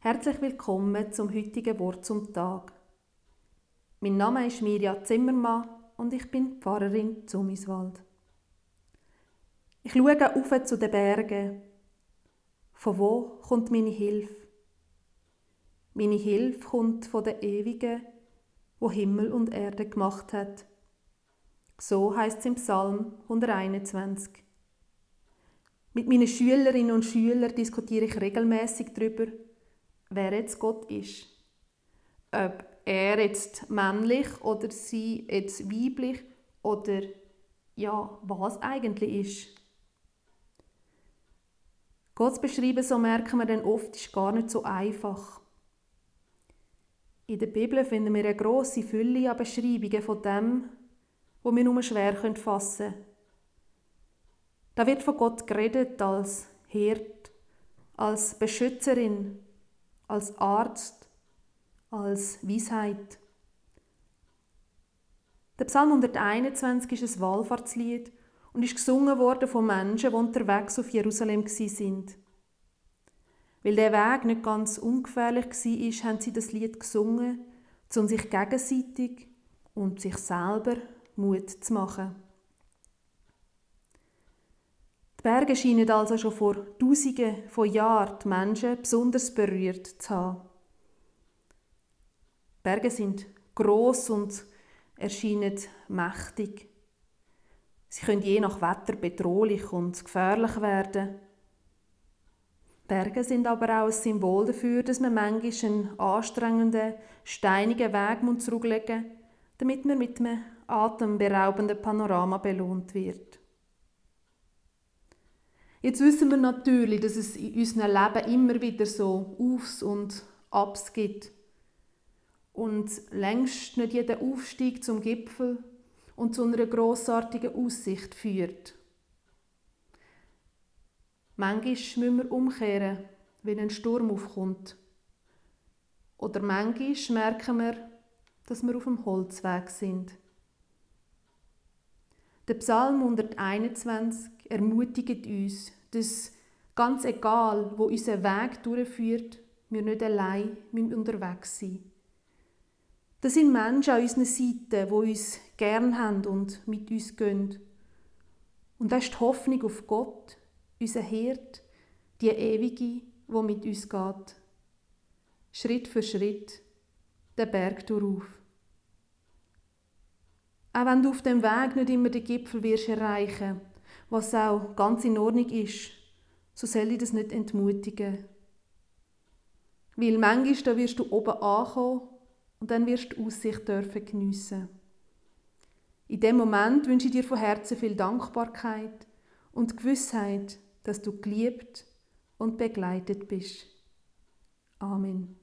Herzlich willkommen zum heutigen Wort zum Tag. Mein Name ist Mirja Zimmermann und ich bin Pfarrerin Zumiswald. Ich schaue auf zu den Bergen. Von wo kommt meine Hilfe? Meine Hilfe kommt von der Ewigen, wo Himmel und Erde gemacht hat. So heißt es im Psalm 121. Mit meinen Schülerinnen und Schülern diskutiere ich regelmäßig darüber, wer jetzt Gott ist. Ob er jetzt männlich oder sie jetzt weiblich oder ja, was eigentlich ist. Gott beschreiben, so merken wir dann oft, ist gar nicht so einfach. In der Bibel finden wir eine grosse Fülle an Beschreibungen von dem, wo wir nur schwer fassen können. Da wird von Gott geredet als Hirt, als Beschützerin, als Arzt, als Weisheit. Der Psalm 121 ist ein Wallfahrtslied und ist gesungen worden von Menschen, die unterwegs auf Jerusalem sind. Weil der Weg nicht ganz ungefährlich war, haben sie das Lied gesungen, um sich gegenseitig und sich selber Mut zu machen. Die Berge scheinen also schon vor Tausenden von Jahren die Menschen besonders berührt zu haben. Die Berge sind groß und erscheinen mächtig. Sie können je nach Wetter bedrohlich und gefährlich werden. Berge sind aber auch ein Symbol dafür, dass man manchmal einen anstrengenden, steinigen Weg zurücklegen muss, damit man mit einem atemberaubenden Panorama belohnt wird. Jetzt wissen wir natürlich, dass es in unserem Leben immer wieder so Aufs und Abs gibt. Und längst nicht jeder Aufstieg zum Gipfel und zu einer grossartigen Aussicht führt. Manchmal müssen wir umkehren, wenn ein Sturm aufkommt. Oder manchmal merken wir, dass wir auf dem Holzweg sind. Der Psalm 121 ermutigt uns, dass ganz egal, wo unser Weg durchführt, wir nicht allein unterwegs sind. Das sind Menschen an unserer Seite, die uns gern haben und mit uns gehen. Und das ist die Hoffnung auf Gott, unser Hirt, die Ewige, wo mit uns geht. Schritt für Schritt den Berg durchauf. Auch wenn du auf dem Weg nicht immer den Gipfel wirst erreichen, was auch ganz in Ordnung ist, so soll ich das nicht entmutigen. Weil manchmal da wirst du oben ankommen und dann wirst du Aussicht dürfen geniessen. In dem Moment wünsche ich dir von Herzen viel Dankbarkeit und Gewissheit, dass du geliebt und begleitet bist. Amen.